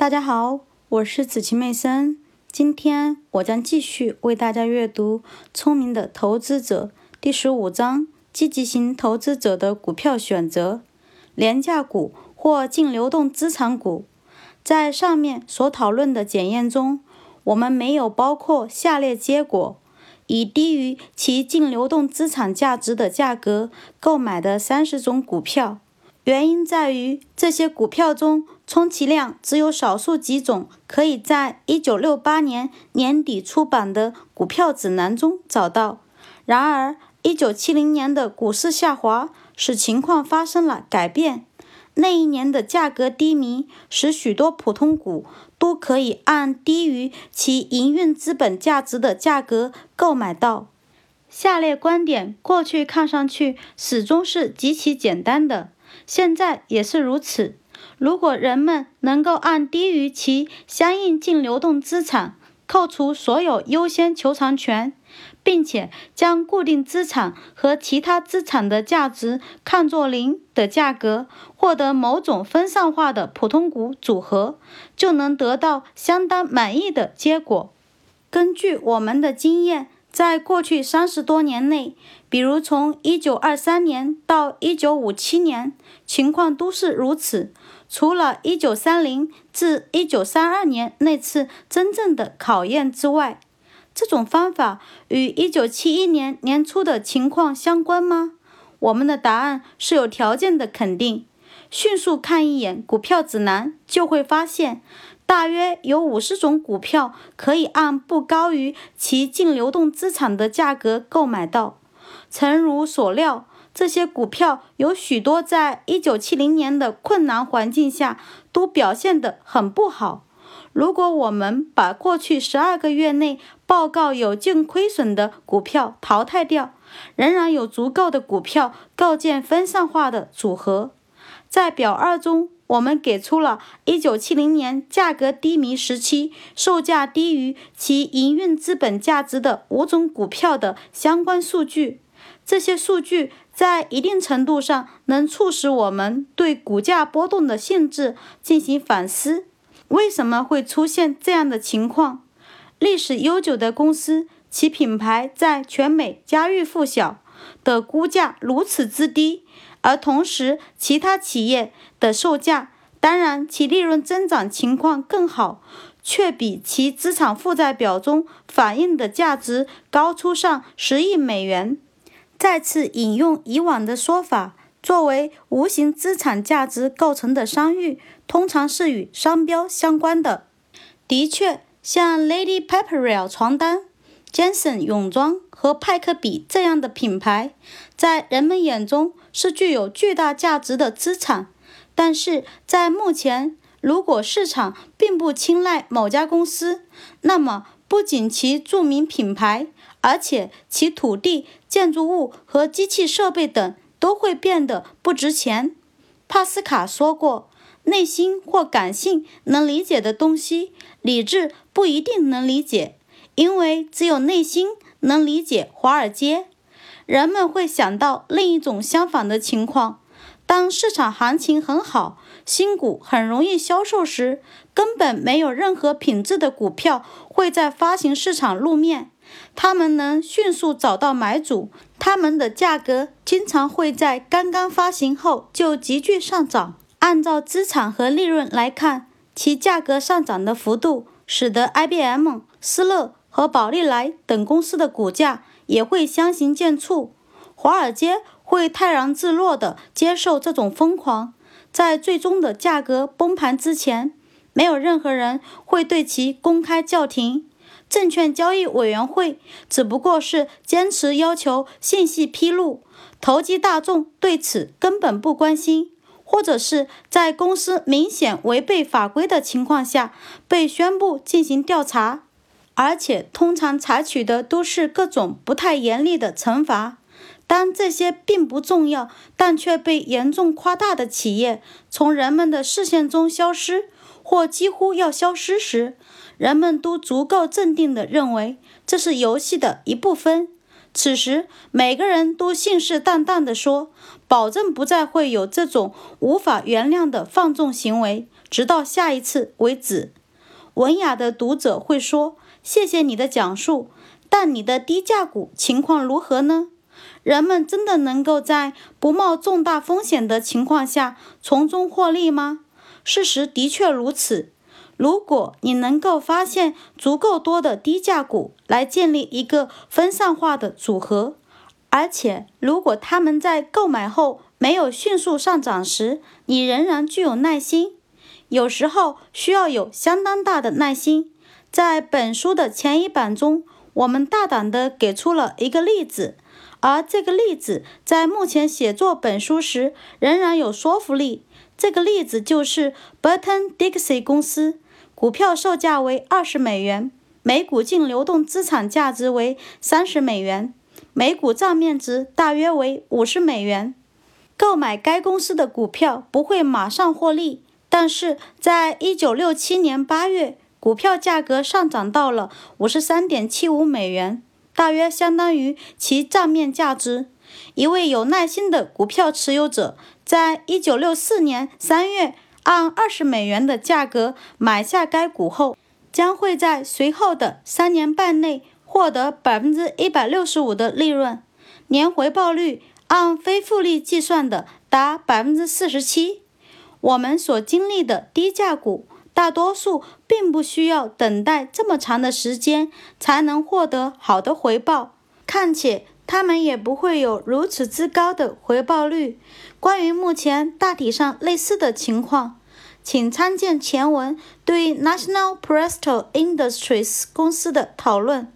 大家好，我是紫晴妹森。今天我将继续为大家阅读《聪明的投资者》第十五章：积极型投资者的股票选择。廉价股或净流动资产股。在上面所讨论的检验中，我们没有包括下列结果：以低于其净流动资产价值的价格购买的三十种股票。原因在于这些股票中，充其量只有少数几种可以在1968年年底出版的股票指南中找到。然而，1970年的股市下滑使情况发生了改变。那一年的价格低迷，使许多普通股都可以按低于其营运资本价值的价格购买到。下列观点过去看上去始终是极其简单的。现在也是如此。如果人们能够按低于其相应净流动资产扣除所有优先求偿权，并且将固定资产和其他资产的价值看作零的价格，获得某种分散化的普通股组合，就能得到相当满意的结果。根据我们的经验。在过去三十多年内，比如从一九二三年到一九五七年，情况都是如此。除了一九三零至一九三二年那次真正的考验之外，这种方法与一九七一年年初的情况相关吗？我们的答案是有条件的肯定。迅速看一眼股票指南，就会发现。大约有五十种股票可以按不高于其净流动资产的价格购买到。诚如所料，这些股票有许多在一九七零年的困难环境下都表现得很不好。如果我们把过去十二个月内报告有净亏损的股票淘汰掉，仍然有足够的股票构建分散化的组合。在表二中。我们给出了1970年价格低迷时期售价低于其营运资本价值的五种股票的相关数据。这些数据在一定程度上能促使我们对股价波动的性质进行反思。为什么会出现这样的情况？历史悠久的公司，其品牌在全美家喻户晓的估价如此之低。而同时，其他企业的售价，当然其利润增长情况更好，却比其资产负债表中反映的价值高出上十亿美元。再次引用以往的说法，作为无形资产价值构成的商誉，通常是与商标相关的。的确，像 Lady Pepperell 床单、Jensen 泳装和派克笔这样的品牌，在人们眼中。是具有巨大价值的资产，但是在目前，如果市场并不青睐某家公司，那么不仅其著名品牌，而且其土地、建筑物和机器设备等都会变得不值钱。帕斯卡说过：“内心或感性能理解的东西，理智不一定能理解，因为只有内心能理解华尔街。”人们会想到另一种相反的情况：当市场行情很好，新股很容易销售时，根本没有任何品质的股票会在发行市场露面。他们能迅速找到买主，他们的价格经常会在刚刚发行后就急剧上涨。按照资产和利润来看，其价格上涨的幅度使得 IBM、施乐和宝利来等公司的股价。也会相形见绌，华尔街会泰然自若地接受这种疯狂，在最终的价格崩盘之前，没有任何人会对其公开叫停。证券交易委员会只不过是坚持要求信息披露，投机大众对此根本不关心，或者是在公司明显违背法规的情况下被宣布进行调查。而且通常采取的都是各种不太严厉的惩罚。当这些并不重要但却被严重夸大的企业从人们的视线中消失，或几乎要消失时，人们都足够镇定地认为这是游戏的一部分。此时，每个人都信誓旦旦地说：“保证不再会有这种无法原谅的放纵行为。”直到下一次为止。文雅的读者会说：“谢谢你的讲述，但你的低价股情况如何呢？人们真的能够在不冒重大风险的情况下从中获利吗？”事实的确如此。如果你能够发现足够多的低价股来建立一个分散化的组合，而且如果他们在购买后没有迅速上涨时，你仍然具有耐心。有时候需要有相当大的耐心。在本书的前一版中，我们大胆地给出了一个例子，而这个例子在目前写作本书时仍然有说服力。这个例子就是 Burton Dixie 公司，股票售价为二十美元，每股净流动资产价值为三十美元，每股账面值大约为五十美元。购买该公司的股票不会马上获利。但是在一九六七年八月，股票价格上涨到了五十三点七五美元，大约相当于其账面价值。一位有耐心的股票持有者，在一九六四年三月按二十美元的价格买下该股后，将会在随后的三年半内获得百分之一百六十五的利润，年回报率按非复利计算的达百分之四十七。我们所经历的低价股，大多数并不需要等待这么长的时间才能获得好的回报，况且他们也不会有如此之高的回报率。关于目前大体上类似的情况，请参见前文对 National Presto Industries 公司的讨论。